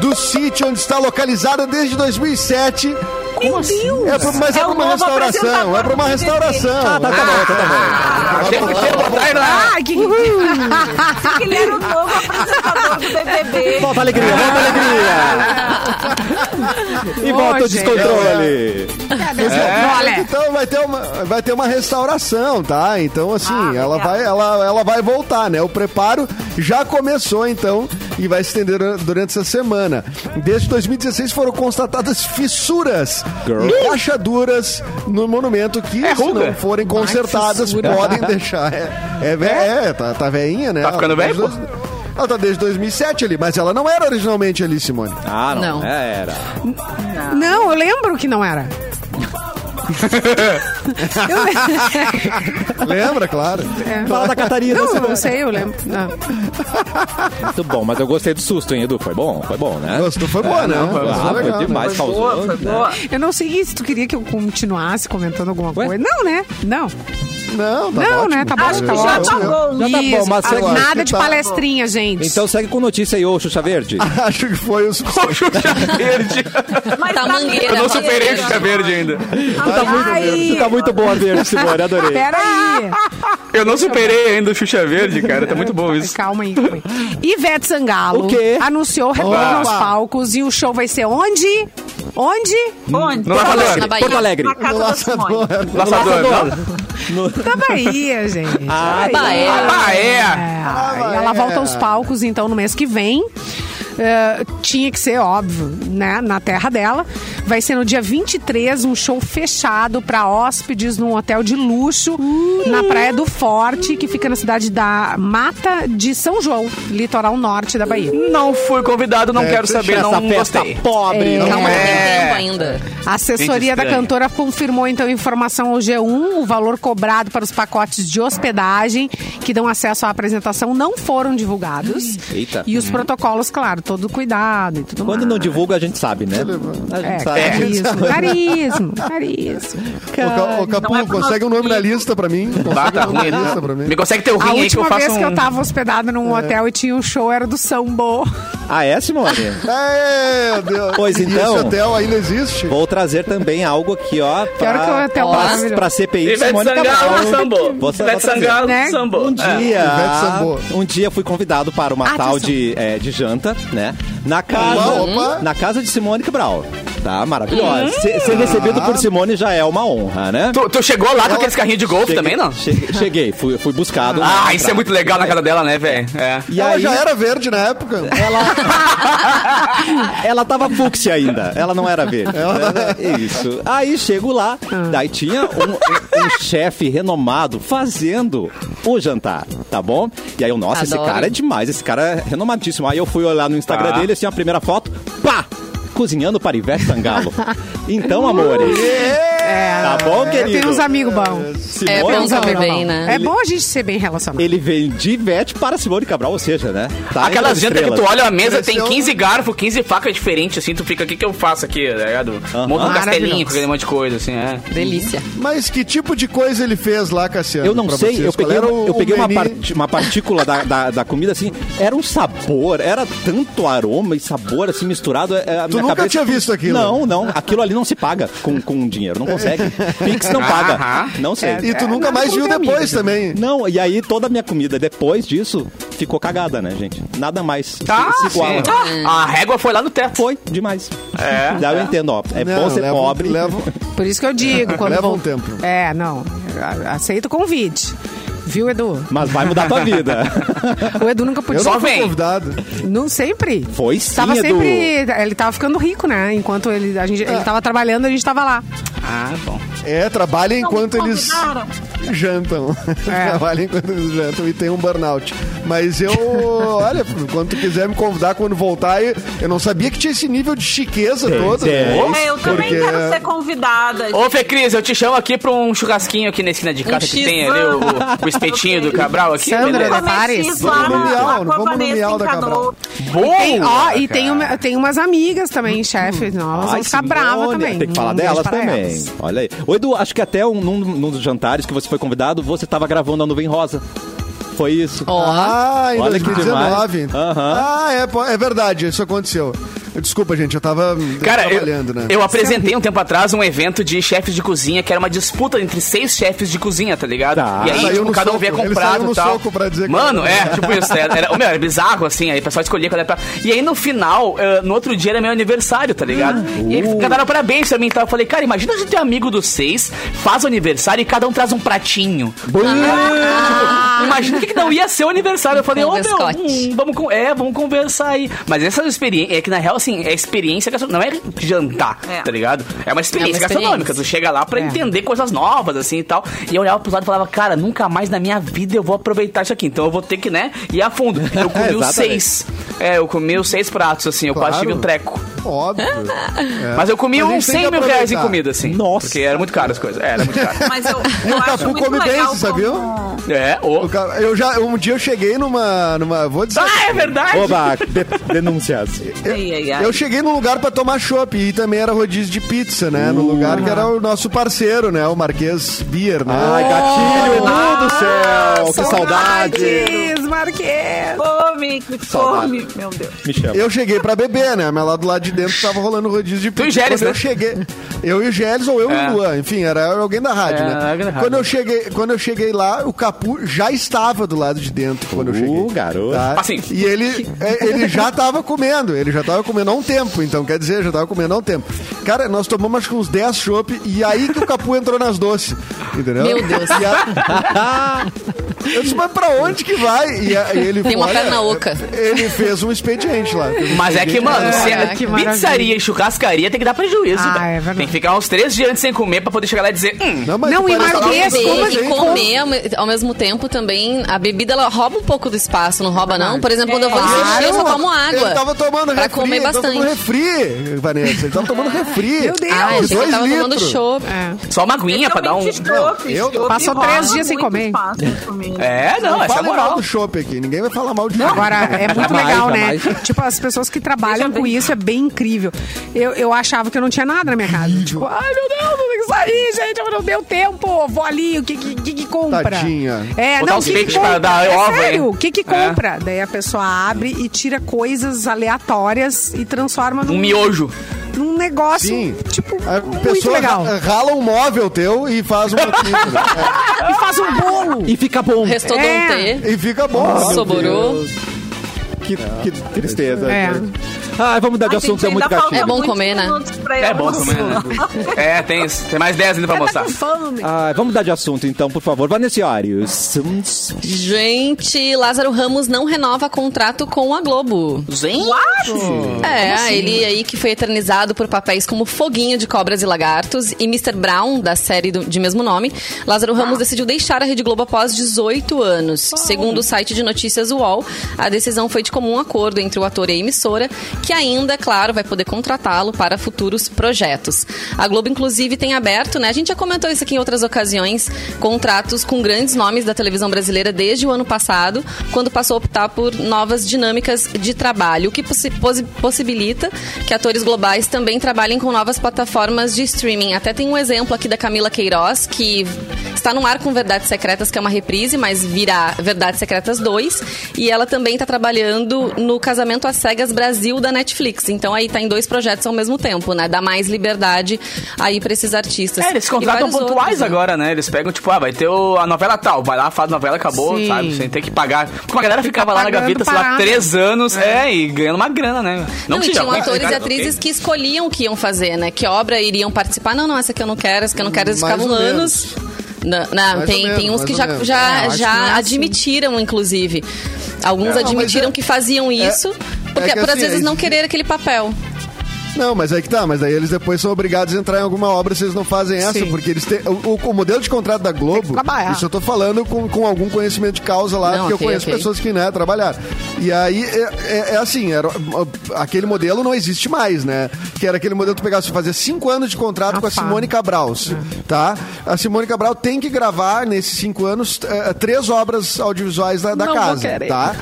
do sítio onde está localizada desde 2007. Meu Deus! É pra, mas é, É pra uma restauração, é pra uma restauração. Ah, tá, tá bom, tá, tá bom. Tempo, tempo atrás, né? Ah, que... Achei que ele era o novo apresentador do BBB. Volta alegria, volta alegria. E volta o descontrole. Olha, Então vai ter uma, vai ter uma restauração, tá? Então assim, Ah, ela legal. vai ela, ela vai voltar, né? O preparo já começou então e vai se estender durante essa semana. Desde 2016 foram constatadas fissuras Girl. e rachaduras no monumento que É se ruga. não forem consertadas podem deixar é, é, ve- é, tá, tá veinha, né? Tá ficando dois- Ela tá desde 2007 ali, mas ela não era originalmente ali, Simone. Ah, não. Não. É, era. não, eu lembro que não era. Eu- Lembra, claro. É. Fala da Catarina. Não, eu sei, eu lembro. Não. Muito bom, mas eu gostei do susto, hein, Edu? Foi bom, foi bom, né? Gostou, foi boa, né? foi Ah, foi legal, né? demais, Foi causou. boa, foi né? boa. Eu não sei se tu queria que eu continuasse comentando alguma Ué? coisa. Não, né? Não. Não, tá Não, ótimo. né? Tá bom, Acho que tá já ótimo. tá bom. Já tá bom, mas segue- Nada de tá- palestrinha, gente. Então segue com notícia aí, ô Xuxa Verde. Acho que foi os. Xuxa Verde. Mas Tá pra mangueira, Eu não tá superei a mangueira. Xuxa Verde ainda. tá muito verde. Tá muito boa verde, Simone, adorei. Peraí. Eu não superei ainda o Xuxa Verde, cara. Tá muito bom isso. Calma aí, calma aí. Ivete Sangalo O quê? anunciou retorno Opa. aos palcos e o show vai ser onde? Onde? Onde? No Laçador. Na Bahia. Porto Alegre. Na casa da Simone. Laçador. Da Bahia, gente. Ah, Bahia. Ah, é. E ela volta aos palcos, então, no mês que vem. É, tinha que ser, óbvio, né? Na terra dela. Vai ser no dia 23, um show fechado para hóspedes num hotel de luxo na Praia do Forte, que fica na cidade da Mata de São João, litoral norte da Bahia. Não fui convidado, não É, quero saber, não festa gostei. pobre. É. não Calma, É. tem tempo ainda. A assessoria da cantora confirmou então informação ao G1, o valor cobrado para os pacotes de hospedagem que dão acesso à apresentação não foram divulgados. Eita. E os protocolos, claro, todo cuidado e tudo Quando mais. não divulga, a gente sabe, né? A gente É, sabe. carisma, carisma, carisma. Ô, Capu, é consegue um nome na lista pra mim? Consegue Tá, ruim. na lista pra mim? Me consegue ter o A rim aí que eu última vez que eu tava hospedada num hotel e tinha um show era do Sambo. Ah, é, Simone? É, meu Deus. Pois então. Esse hotel ainda existe? Vou trazer também algo aqui, ó. Pior que o hotel pra, pra CPI de Ivete Simone Sangalo Sambo. Vou Ivete trazer. Sangalo Né? Sambo. Um É. dia, um dia fui convidado para uma Ah, tal de, é, de janta, né? Na casa, Opa, na casa de Simone Cabral. Tá, maravilhosa. Ser, ser recebido por Simone já é uma honra, né? Tu, tu chegou lá com aqueles carrinhos de golfe Cheguei- também, não? Cheguei, cheguei, fui, fui buscado. Ah, entrada. isso é muito legal na casa dela, né, velho? É. E Ela aí, já era verde na época. ela tava fúcsia ainda. Ela não era verde. Isso. Aí chego lá, daí tinha um, um- chefe renomado fazendo o jantar, tá bom? E aí eu, nossa, esse Adoro. cara é demais, esse cara é renomadíssimo. Aí eu fui olhar no Instagram Tá. dele, assim, a primeira foto, pá! Cozinhando para Ivete Sangalo. Então, amores, É, Tá bom, Eu querido? tenho uns amigos bons. Simone É bom Uns saber amigos bem, né? É bom a gente ser bem relacionado. Ele vem de Ivete para Simone Cabral, ou seja, né? Tá Aquelas jantas que tu olha a mesa, Cresceu. tem 15 garfos, 15 facas diferentes, assim, tu fica, o que que eu faço aqui, tá ligado? Monta um castelinho com aquele monte de coisa, assim, é. Delícia. Mas que tipo de coisa ele fez lá, Cassiano? Eu não pra sei, vocês? eu peguei, era uma, eu peguei uma, parti- uma partícula da, da, da comida assim, era um sabor, era tanto aroma e sabor assim misturado. é, a Tu nunca cabeça- tinha visto aquilo? Não, não, aquilo ali não se paga com, com dinheiro, não consegue. Pix não paga, não sei. E tu É, nunca mais viu depois também. Não, e aí toda a minha comida depois disso ficou cagada, né, gente? Nada mais se, se iguala. sim. A régua foi lá no teto. Foi demais. É. Daí eu entendo, ó. É Não, bom ser leva- pobre. leva- Por isso que eu digo. Quando Leva vou- um tempo. É, não. A- Aceita o convite. Viu, Edu? Mas vai mudar a tua vida. O Edu nunca podia. Eu Só não fui convidado. Não sempre. Foi sim, Tava Edu. sempre. Ele tava ficando rico, né? Enquanto ele, a gente, ele tava trabalhando, a gente tava lá. Ah, bom. É, trabalha enquanto eles. jantam. É. trabalha enquanto eles jantam e tem um burnout. Mas eu, olha, quando tu quiser me convidar quando voltar, eu, eu não sabia que tinha esse nível de chiqueza Tem, todo. tem. né? É, eu também Porque- quero ser convidada. Ô, Fê Cris, eu te chamo aqui pra um churrasquinho aqui na esquina de casa que X, tem ali o, o espetinho do Cabral aqui, Sandra, né? Comer Pares. Vamos no Miau, vamos no Miau da Cabral. Canoas. Bom! Tem, ó, e tem, cara. uma- tem umas amigas também, chefe. Nós vamos ficar bravas também. Tem que falar Um delas também. elas. Olha aí. Ô, Edu, acho que até um, num, num dos jantares que você foi convidado, você tava gravando a Nuvem Rosa. Foi isso. Ó, Ah, em Olha que 2019. demais. Aham. Ah, é, é verdade, isso aconteceu. Desculpa, gente, eu tava Cara, eu, trabalhando, né? eu apresentei um tempo atrás um evento de chefes de cozinha, que era uma disputa entre seis chefes de cozinha, tá ligado? Tá. E aí, Saiu tipo, cada um soco, vinha ele comprado saiu no e tal. soco pra dizer que Mano, é, tipo isso. Era, era, meu, era bizarro, assim, aí o pessoal escolhia quando era pra... E aí, no final, eh, no outro dia era meu aniversário, tá ligado? E aí, cantaram parabéns pra mim e tal. Eu falei, cara, imagina a gente ter amigo dos seis, faz o aniversário e cada um traz um pratinho. Tipo, imagina o que, que não ia ser o aniversário. Eu falei, Com ô, meu, mascote. hum, vamos, é, vamos conversar aí. Mas essa experiência, é que na real, assim, é experiência gastronômica, não é jantar, É. tá ligado? É uma experiência É uma gastronômica. experiência. Tu chega lá pra entender coisas novas, assim e tal. E eu olhava pros lados e falava, cara, nunca mais na minha vida eu vou aproveitar isso aqui. Então eu vou ter que, né, ir a fundo. Eu comi os seis. É, eu comi os seis pratos, assim, eu quase Claro. tive um treco. Óbvio. É. Mas eu comi uns gente tem 100 que mil reais em comida, assim. Nossa. Porque era muito caro as coisas. É, era muito caro. Mas eu, O eu acho Capu come bem, legal você sabia? É, ô. O ca- Eu já, um dia eu cheguei numa, numa vou dizer, Ah, é verdade! Oba, de- denúncias. Ai, ai, ai. eu cheguei num lugar pra tomar chopp e também era rodízio de pizza, né? No lugar que era o nosso parceiro, né? O Marquês Beer, né? Ai, gatilho, Edu do céu. Que saudade. Marquês. Fome, que fome, meu Deus. Chama. Eu cheguei pra beber, né? Mas lá do lado de dentro tava rolando rodízio de pizza. e o Gélis, Quando eu né? cheguei. Eu e o Gélis, ou eu É. e o Luan. Enfim, era alguém da rádio, É, né? alguém da rádio. Quando eu, cheguei, quando eu cheguei lá, o Capu já estava do lado de dentro quando eu Uh, cheguei. garoto. Tá? Assim. E ele, é, ele já tava comendo. Ele já tava comendo há um tempo. Então, quer dizer, já tava comendo há um tempo. Cara, nós tomamos acho que uns 10 chopp e aí que o Capu entrou nas doces. Entendeu? Meu Deus. E a- Eu disse, mas pra onde que vai? E, a- e ele Tem uma perna oca. Ele fez um expediente lá. Um Mas é que, mano, se é que maravilha. pizzaria e churrascaria tem que dar prejuízo, Ah, é verdade. Tem que ficar uns três dias antes sem comer pra poder chegar lá e dizer, hum, Não, mas Não, e Marquês, como assim? E comer ao me- ao mesmo tempo também, a bebida ela rouba um pouco do espaço, não rouba não? Por exemplo, quando eu vou insistir, eu só tomo água. Ele tava tomando Pra refri. comer ele tava tomando bastante. refri, Vanessa. Ele tava tomando refri. Meu Deus. Ah, eu Dois eu tava tomando litros. chopp. É. só uma aguinha pra dar um... Eu- Passou três dias sem comer. É, não, essa é fala mal moral. do chopp aqui. Ninguém vai falar mal de chopp. Agora, é muito legal, né? Tipo, as pessoas que trabalham com isso é bem incrível. Eu, eu achava que eu não tinha nada na minha casa. Tipo, ai meu Deus, eu tenho que sair, gente. Não deu tempo. Vou ali, o que que, que, que compra? Tadinha. É, Botar não, uns o que, que compra? dar é sério, o que que É. compra? Daí a pessoa abre e tira coisas aleatórias e transforma num, Um miojo. num negócio, Sim. tipo, A muito pessoa legal. ra- rala um móvel teu e faz né? E faz um bolo. E fica bom. Restou É. um T. E fica bom. Soborou. Que, que tristeza. É. Ah, vamos mudar de Ai, assunto, gente, é muito ainda falta gatinho. É bom comer, né? É bom comer, né? É, tem. Tem mais 10 ainda pra mostrar. Fome. Ah, vamos mudar de assunto então, por favor. Vanessiários. Gente, Lázaro Ramos não renova contrato com a Globo. Gente! É, ele aí que foi eternizado por papéis como Foguinho de Cobras e Lagartos e Mr. Brown, da série do- de mesmo nome, Lázaro Ramos decidiu deixar a Rede Globo após 18 anos. Segundo o site de notícias UOL, a decisão foi de comum acordo entre o ator e a emissora, que ainda, claro, vai poder contratá-lo para futuros projetos. A Globo, inclusive, tem aberto, né? A gente já comentou isso aqui em outras ocasiões, contratos com grandes nomes da televisão brasileira desde o ano passado, quando passou a optar por novas dinâmicas de trabalho, o que possi possi- possibilita que atores globais também trabalhem com novas plataformas de streaming. Até tem um exemplo aqui da Camila Queiroz, que está no ar com Verdades Secretas, que é uma reprise, mas virá Verdades Secretas 2. E ela também está trabalhando no Casamento às Cegas Brasil da Netflix. Então aí tá em dois projetos ao mesmo tempo, né? Dá mais liberdade aí para esses artistas. É, eles E contratam pontuais outros, né? agora, né? Eles pegam, tipo, ah, vai ter o- a novela tal, vai lá, faz a novela, acabou, Sim. sabe? Sem ter que pagar. Porque a galera ficava lá na gaveta, sei lá, três anos, é. e ganhando uma grana, né? Não, e precisa, tinham vai, atores e atrizes que escolhiam o que iam fazer, né? Que obra iriam participar. Não, não, essa aqui eu não quero, essa aqui eu não quero. Eles ficavam anos. Não, não, tem, menos, tem uns que já, menos. já, É, já é assim. admitiram, inclusive. Alguns Não, admitiram é- que faziam isso, porque é que por às assim, vezes não querer aquele papel. Não, mas aí que tá, mas daí eles depois são obrigados a entrar em alguma obra se eles não fazem essa, Sim. porque eles têm. O, o- modelo de contrato da Globo, isso eu tô falando com, com algum conhecimento de causa lá, Não, porque ok, eu conheço ok. pessoas que né, trabalharam. E aí é, é- é assim, era, aquele modelo não existe mais, né? Que era aquele modelo que tu você fazia cinco anos de contrato Ah, com a. Simone Cabral, tá? A Simone Cabral tem que gravar nesses cinco anos eh, três obras audiovisuais da, da Não casa, tá?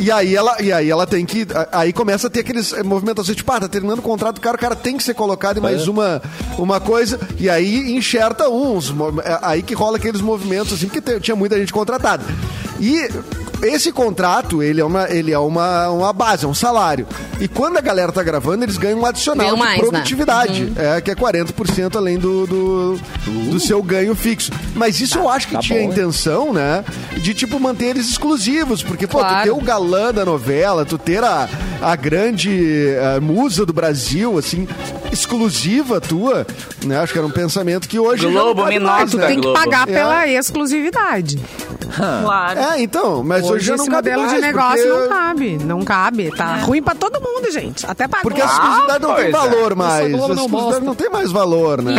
E aí ela, e aí ela tem que. Aí começa a ter aqueles movimentações, tipo, ah, tá terminando o contrato do cara, o cara tem que ser colocado em mais uma, uma coisa. E aí enxerta uns. é Aí que rola aqueles movimentos, assim, porque tinha muita gente contratada. E. Esse contrato, ele é, uma, ele é uma, uma base, é um salário. E quando a galera tá gravando, eles ganham um adicional de mais, né? produtividade. É, que é 40% além do, do, do seu ganho fixo. Mas isso eu acho que tá tinha a bom, hein? intenção, né? De, tipo, manter eles exclusivos. Porque, pô, tu Claro. ter o galã da novela, tu ter a, a grande eh, musa do Brasil, assim, exclusiva tua, né? Acho que era um pensamento que hoje. já não Globo, cabe me mais, né? Tem que pagar É. pela exclusividade. Claro. É, então, mas hoje, Hoje já não esse cabe modelo de mais, negócio porque- não cabe. Não cabe. Tá ruim pra todo mundo, gente. Até pra Porque a exclusividade não tem é. valor mais. A exclusividade não tem mais valor, né?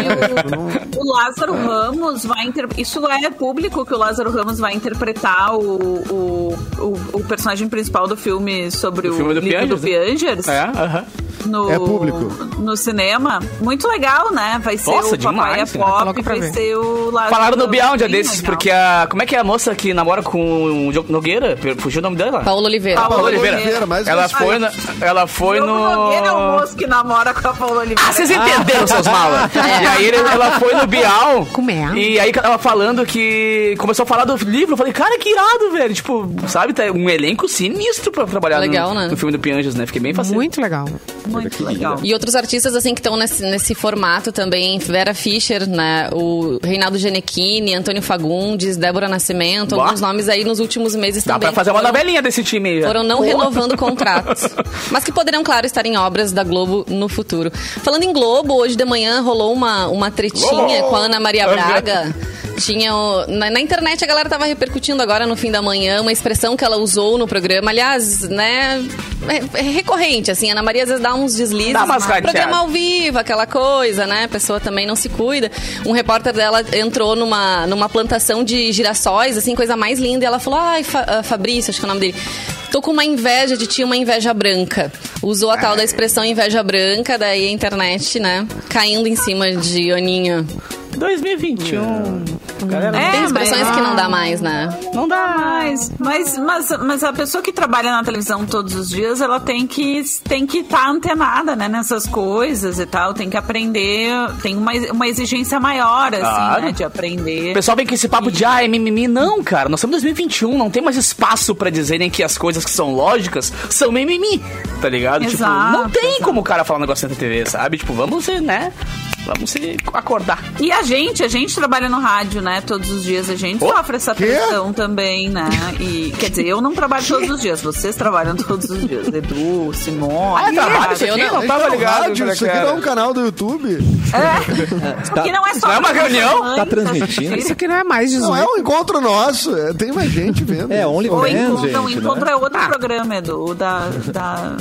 O Lázaro Ramos vai inter... Isso é público que o Lázaro Ramos vai interpretar o, o, o, o personagem principal do filme sobre Do o filme do do Piangers, Piangers. É, aham. No, É público. No cinema. Muito legal, né? Vai ser Nossa, o Papai demais, é né? Pop, vai ver. ser o Lázaro Falaram no Bial um dia desses, legal. porque a. Como é que é a moça que namora com o Diogo Nogueira? Fugiu o nome dela? Paulo Oliveira. Paulo Paola Oliveira. Oliveira. mas- Ela mas- foi, na, ela foi Diogo no. Nogueira é o moço que namora com a Paula Oliveira. Ah, vocês entenderam, seus malas? E aí ele- ela foi no Bial. Como é? E aí ela falando que. Começou a falar do livro. Eu falei, cara, que irado, velho. Tipo, sabe, tá um elenco sinistro pra trabalhar Legal, no, né? no filme do Pianjas, né? Fiquei bem fascinado. Muito legal. Muito legal. E outros artistas, assim, que estão nesse, nesse formato também, Vera Fischer, né? O Reinaldo Gianecchini, Antônio Fagundes, Débora Nascimento, Bah. alguns nomes aí nos últimos meses Dá também. pra fazer uma foram- novelinha desse time aí. Foram não renovando contratos. Mas que poderão, claro, estar em obras da Globo no futuro. Falando em Globo, hoje de manhã rolou uma, uma tretinha Globo! com a Ana Maria Braga. Tinha na, na internet a galera tava repercutindo agora no fim da manhã uma expressão que ela usou no programa. Aliás, né? É, é recorrente, assim. A Ana Maria às vezes dá uns deslizes. Dá umas programa rateadas. ao vivo, aquela coisa, né? A pessoa também não se cuida. Um repórter dela entrou numa, numa plantação de girassóis, assim, coisa mais linda. E ela falou: Ai, Fa- ah, Fabrício, acho que é o nome dele. Tô com uma inveja de ti, uma inveja branca. Usou a tal da expressão inveja branca, daí a internet, né? Caindo em cima de Aninha. 2021. Galera, É, Tem expressões mas- que não dá mais, né? não dá. Mas, mas, mas, mas a pessoa que trabalha na televisão todos os dias, ela tem que tem que estar antenada, né, nessas coisas e tal, tem que aprender, tem uma, uma exigência maior, assim, Claro. né, de aprender. O pessoal vem com esse papo de, ah, é mimimi. Não, cara, nós estamos em 2021, não tem mais espaço pra dizerem que as coisas que são lógicas são mimimi, tá ligado? tipo, Exato, não tem exato. como o cara falar um negócio na TV, sabe? Tipo, vamos ser, né? Vamos se acordar. E a gente, a gente trabalha no rádio, né? Todos os dias a gente Oh, sofre essa quê? pressão também, né? E quer dizer, eu não trabalho todos os dias, vocês trabalham todos os dias. Edu, Simone. Ah, é trabalho isso eu aqui? não. Não tava Então, ligado. rádio, é isso aqui não é um canal do YouTube. Porque não é só Não é uma reunião? mãe, Tá transmitindo? Isso aqui não é mais Não 18. é um encontro nosso, é, tem mais gente vendo. É, O OnlyFans, encontro, não, gente. encontro né? é outro programa, Edu, da, da...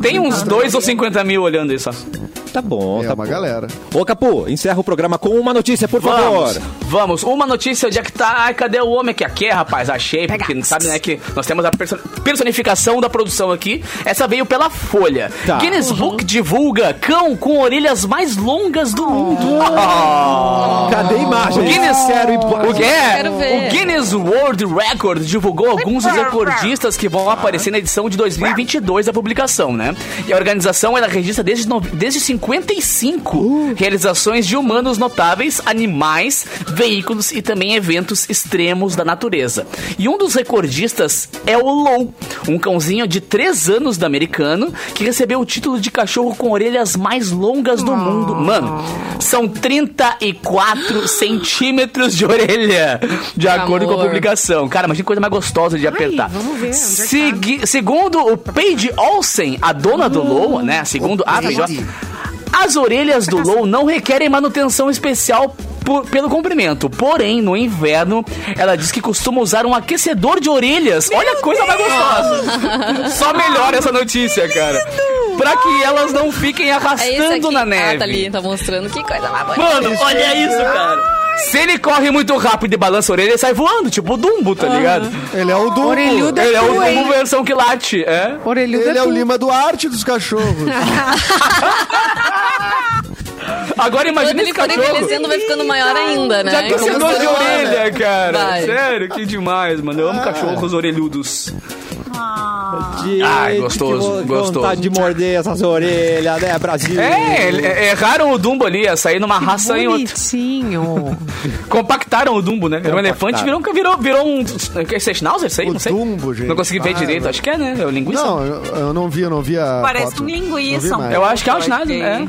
Tem uns 2 ou 50 mil olhando isso, ó. Tá bom, É tá uma bom. galera. Ô, Capu, encerra o programa com uma notícia, por favor. Vamos, vamos. Uma notícia de que tá. Ai, cadê o homem que aqui é, rapaz? Achei, porque não sabe, né, que nós temos a perso- personificação da produção aqui. Essa veio pela Folha. Tá. Guinness Book divulga cão com orelhas mais longas do mundo. Cadê a imagem? O Guinness, Quero ir- o, que é? O Guinness World Record divulgou alguns dos recordistas que vão aparecer na edição de 2022 da publicação, né? E a organização ela registra desde, desde 55 realizações de humanos notáveis, animais, veículos e também eventos extremos da natureza. E um dos recordistas é o Lou, um cãozinho de 3 anos da americano que recebeu o título de cachorro com orelhas mais longas do mundo. Mano, são 34 centímetros de orelha, de acordo com a Amor. publicação. Cara, imagina que coisa mais gostosa de apertar. vamos ver, é que Segui- Segundo o Paige Olsen, a dona do Low, né? Segundo a Paige Olsen, as orelhas do Low não requerem manutenção especial por- pelo comprimento. Porém, no inverno, ela diz que costuma usar um aquecedor de orelhas. Olha a coisa mais gostosa. Só melhora essa notícia, cara. Pra que elas não fiquem É arrastando aqui. na Ah, neve. tá ali, tá mostrando. Que coisa mais bonita. Mano, olha isso, cara. Se ele corre muito rápido e balança a orelha, ele sai voando, tipo o Dumbo, tá ligado? Ele é o Dumbo. Orelhudo Ele é o tu, hein? Dumbo versão que late, é. Orelhudo Ele é o tu. Lima Duarte dos cachorros. Agora imagina Quando ele esse for cachorro. envelhecendo, vai ficando maior ainda, né? De aquecedor Como de se- orelha, cara. Vai. Sério, que demais, mano. Eu amo cachorros orelhudos. Gente, Ai, gostoso, que gostoso. vontade de morder essas orelhas, né, Brasil? É, é, erraram o Dumbo ali, ia sair numa raça em outra. Bonitinho. Compactaram o Dumbo, né? Era um elefante, virou, um- virou, virou um. Que é Schnauzer, isso aí? O Não sei. Dumbo, gente. Não consegui ver Ah, direito. mas- Acho que é, né? É o linguiça. Não, eu, eu não vi, eu não vi a Parece foto. um linguiça. Eu acho que é o Schnauzer, ter. é.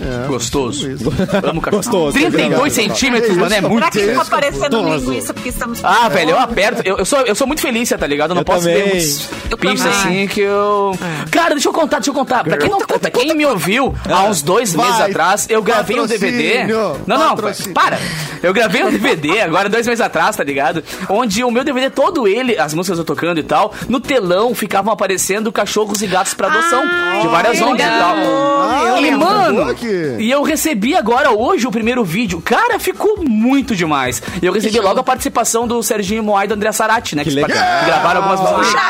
É, Gostoso. isso. Amo cachorro. Gostoso, 32 obrigado. centímetros, Que mano, é muito. Pra que ficou parecendo linguiça? Porque estamos... Ah, velho, eu aperto. Eu, eu sou, eu sou muito feliz, tá ligado? Eu não Eu posso também. ver muitos Eu também. assim que eu. Cara, deixa eu contar, deixa eu contar. Pra quem, não, pra quem me ouviu há uns dois Vai. meses atrás, eu gravei um DVD. Patrocínio. Não, não, Patrocínio. para. Eu gravei um DVD agora, dois meses atrás, tá ligado? Onde o meu DVD, todo ele, as músicas eu tocando e tal, no telão ficavam aparecendo cachorros e gatos pra adoção. de várias que ondas e legal. tal. Ah, e, mano, Que- e eu recebi agora, hoje, o primeiro vídeo. Cara, ficou muito demais. E eu recebi logo a participação do Serginho Moai e do André Sarati, né? Que, legal. que gravaram algumas músicas.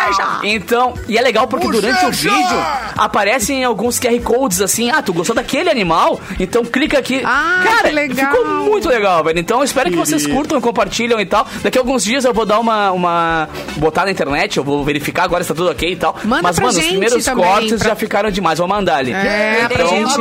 Então, e é legal porque durante o vídeo aparecem alguns QR Codes assim. Ah, tu gostou daquele animal? Então clica aqui. Ah, Cara, que legal. ficou muito legal, velho. Então eu espero que vocês curtam, compartilham e tal. Daqui a alguns dias eu vou dar uma. uma botar na internet, eu vou verificar agora se tá tudo ok e tal. Manda Mas, pra mano, os gente primeiros também, cortes pra- já ficaram demais. Vou mandar ali. É, pra Então, gente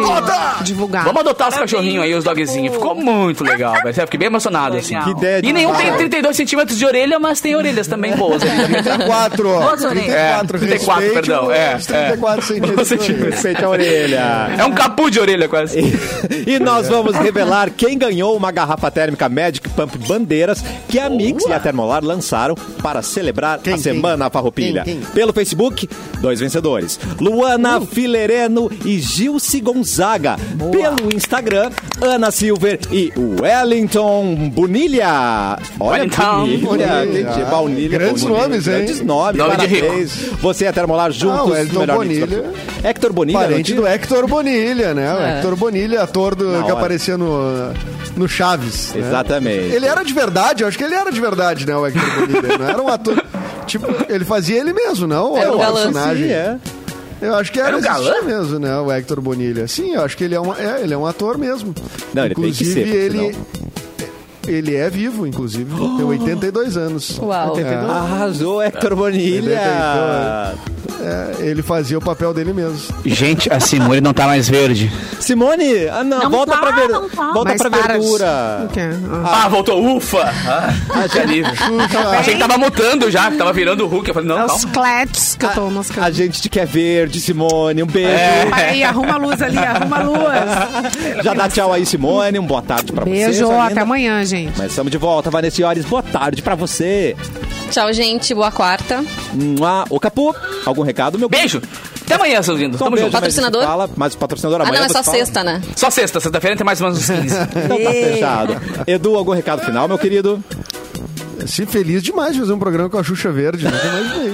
divulgar. Vamos adotar os cachorrinhos aí, os dogzinhos. Ficou muito legal, velho. Fiquei bem emocionado, assim. Que ideia de E nenhum tem 32 centímetros de orelha, mas tem orelhas também boas. ali. 34. Boas orelhas. 34, 34, respeite perdão, é, 34 centímetros. Respeite a orelha. É um capu de orelha, quase. E nós vamos revelar quem ganhou uma garrafa térmica Magic Pump Bandeiras que a Mix e a Termolar lançaram para celebrar Quem, a quem? Semana Farroupilha. Quem, quem? Pelo Facebook, dois vencedores. Luana Filereno e Gilce Gonzaga. Pelo Instagram, Ana Silver e Wellington Bonilha. Olha, Wellington Bonilha. Bonilha. Baunilha, Grandes Bonilha. nomes, hein? Grandes nomes. Nome de parabéns. Você e a Termolar juntos. Ah, o Wellington no melhor mix Bonilha. da- Hector Bonilha. não Parente do Hector Bonilha, né? O É. Hector Bonilha, ator do, Na que hora. aparecia no, no Chaves. né? Exatamente. Ele era de verdade, eu acho que ele era de verdade, né? O Hector Bonilha. Não era um ator. Tipo, ele fazia ele mesmo, não? Era Era um galã, personagem. Sim, é. Eu acho que era, Era um galã? mesmo, né? O Hector Bonilha. Sim, eu acho que ele é, uma, é, ele é um ator mesmo. Não, ele tem que inclusive, ser, ele. senão- Ele é vivo, inclusive. Tem 82 anos. Uau. Arrasou, Hector Bonilha. É, ele fazia o papel dele mesmo. Gente, a Simone não tá mais verde. Simone, ah, não, Não volta tá, pra ver, não tá. volta Mais pra verdura. O quê? Ah. Ah, voltou. Ufa! Ah, que alívio. Achei que tava mutando já, que tava virando o Hulk. Eu falei, não, É os clets que eu tô A mascando. gente te quer verde, Simone. Um beijo. É. Aí, arruma a luz ali, arruma a luz. Já dá tchau aí, Simone. Um boa tarde pra vocês. Beijo, até amanhã, gente. Mas estamos de volta, Vanessa Iores. Boa tarde pra você. Tchau, gente. Boa quarta. Mua. Ô, Capu, algum recado, meu Beijo! Até amanhã, seus lindos. Tamo junto. Patrocinador? Fala, mas o patrocinador Ah, amanhã não, é só sexta, né? Só sexta, sexta-feira tem mais ou menos uns 15. Então tá fechado. Edu, algum recado final, meu querido? Se feliz demais de fazer um programa com a Xuxa Verde. Nunca imaginei.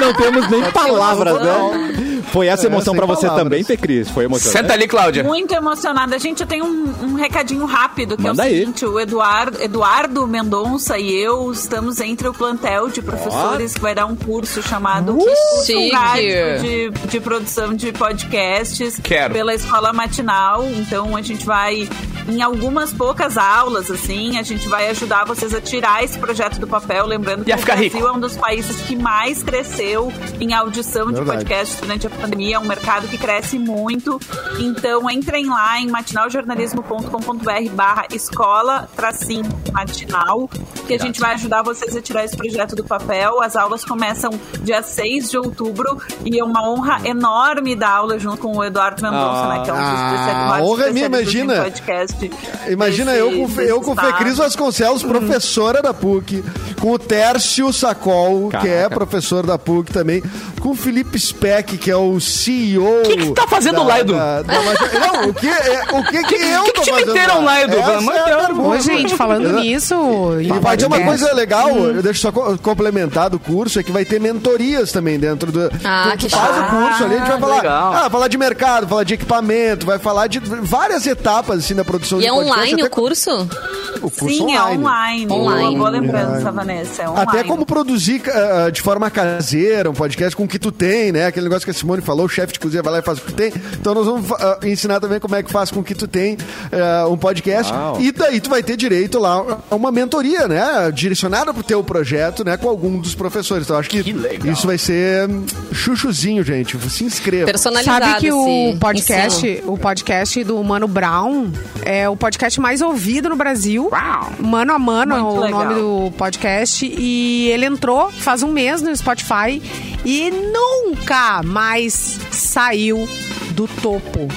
Não temos nem palavras, né? Foi essa É, emoção sem pra você palavras. também, Fê Cris? Foi emocionante? Senta ali, Cláudia. Muito emocionada. Gente, eu tenho um, um recadinho rápido, que Manda é o aí. seguinte, o Eduardo, Eduardo Mendonça e eu estamos entre o plantel de professores que vai dar um curso chamado Uh. Rádio de, de produção de podcasts Quero. pela escola matinal. Então a gente vai em algumas poucas aulas, assim, a gente vai ajudar vocês a tirar esse projeto do papel, lembrando que o ficar Brasil rico. é um dos países que mais cresceu em audição de Verdade. podcast durante a pandemia, é um mercado que cresce muito. Então entrem lá em matinaljornalismo.com.br barra escola tracinho matinal, que a gente vai ajudar vocês a tirar esse projeto do papel. As aulas começam dia 6 de outubro e é uma honra enorme dar aula junto com o Eduardo Mendonça, né? Que é um dos Ah, honra é minha, imagina. podcast Imagina desse- eu com, desse eu com o Fê estado. Cris Vasconcelos, professora da PUC, com o Tércio Sacol, que é Caraca. professor da PUC também, com o Felipe Speck, que é o CEO. Que que tá fazendo da- lá, Edu? da- da não, o que, é, o que, que eu que tô te fazendo meteram lá, Edu? Pelo amor é de Deus. gente, falando nisso. E vai ter uma coisa legal, deixa eu só co- complementar do curso, é que vai ter mentorias também dentro do. Ah, tu que faz o curso ali, a gente vai falar. legal. Ah, falar de mercado, falar de equipamento, vai falar de várias etapas assim da produção E de é podcast, online até o curso? o curso Sim, é online. Online. Boa lembrança, Vanessa. É online. Até como produzir ah, de forma caseira um podcast com o que tu tem, né? Aquele negócio que a Simone falou, o chefe de cozinha vai lá e faz o que tu tem. Então nós vamos ah, ensinar também como é que faz com o que tu tem ah, um podcast. Uau. E daí tu vai ter direito lá a uma mentoria, né? Direcionada pro teu projeto, né? Com algum dos professores. Então acho que, Que legal. isso vai ser chuchuzinho, gente. Se inscreva. Personalizado Sabe que o esse podcast, ensino. o podcast do Mano Brown é o podcast mais ouvido no Brasil. Uau. Mano a Mano é Muito o legal. nome do podcast. E ele entrou faz um mês no Spotify e nunca mais saiu do topo.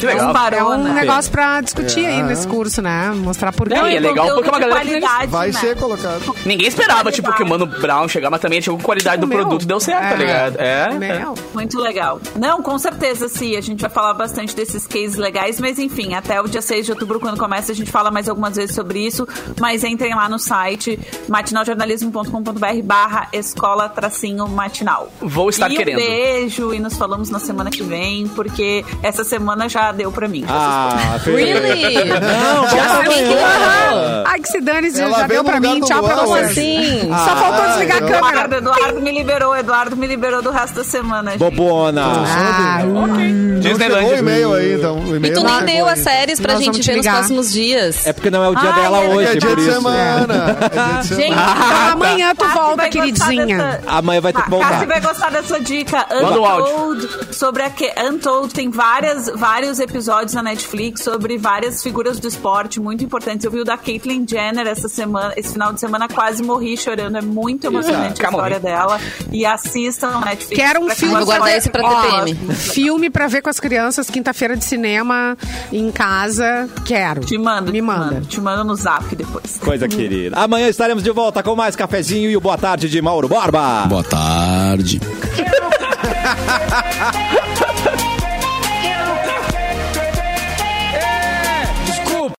Que É um legal. barão, É um negócio pra discutir aí nesse curso, né? Mostrar por quê. Não, e é legal porque é uma galera que Vai né? ser colocado. Ninguém esperava, tipo, que o Mano Brown chegar, mas também chegou com qualidade do Meu. produto e deu certo, tá É. ligado? É. é. Muito legal. Não, com certeza, sim. A gente vai falar bastante desses cases legais, mas enfim, até o dia 6 de outubro, quando começa, a gente fala mais algumas vezes sobre isso. Mas entrem lá no site matinaljornalismo.com.br barra escola tracinho matinal. Vou estar e querendo. Um beijo e nos falamos na semana que vem, porque essa semana já deu pra mim. Ah, Fê. Really? Não, Já que. Ai, que se dane, já deu pra mim. Tchau pra vocês. Assim. Só faltou desligar a câmera. Eduardo, Eduardo me liberou, Eduardo me liberou do resto da semana. gente. Bobona. Ah, Não chegou Disneylandia. o e-mail aí, então. E tu nem deu ainda. as séries pra gente te ver nos próximos dias. É porque não é o dia Ai, dela é hoje, É dia por de isso. semana. É dia de Gente, semana. Então amanhã tu volta, queridinha. Amanhã vai ter que A voltar. Cassi vai gostar dessa dica. Untold, sobre a que Untold tem várias, vários episódios na Netflix sobre várias figuras do esporte muito importantes. Eu vi o da Caitlyn Jenner essa semana, esse final de semana quase morri chorando. É muito emocionante a Calma, história dela. E assistam na Netflix. Quero um filme. Vou guardar esse pra Ó, TPM. Filme pra ver com as crianças, quinta-feira de cinema, em casa. Quero. Te mando, Me te manda. mando. Te mando no zap depois. Coisa querida. Amanhã estaremos de volta com mais cafezinho e o boa tarde de Mauro Borba. Boa tarde.